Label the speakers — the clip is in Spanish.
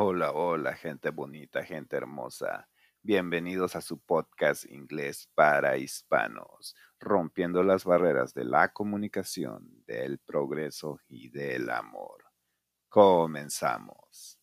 Speaker 1: Hola, hola, gente bonita, gente hermosa. Bienvenidos a su podcast inglés para hispanos, rompiendo las barreras de la comunicación, del progreso y del amor. Comenzamos.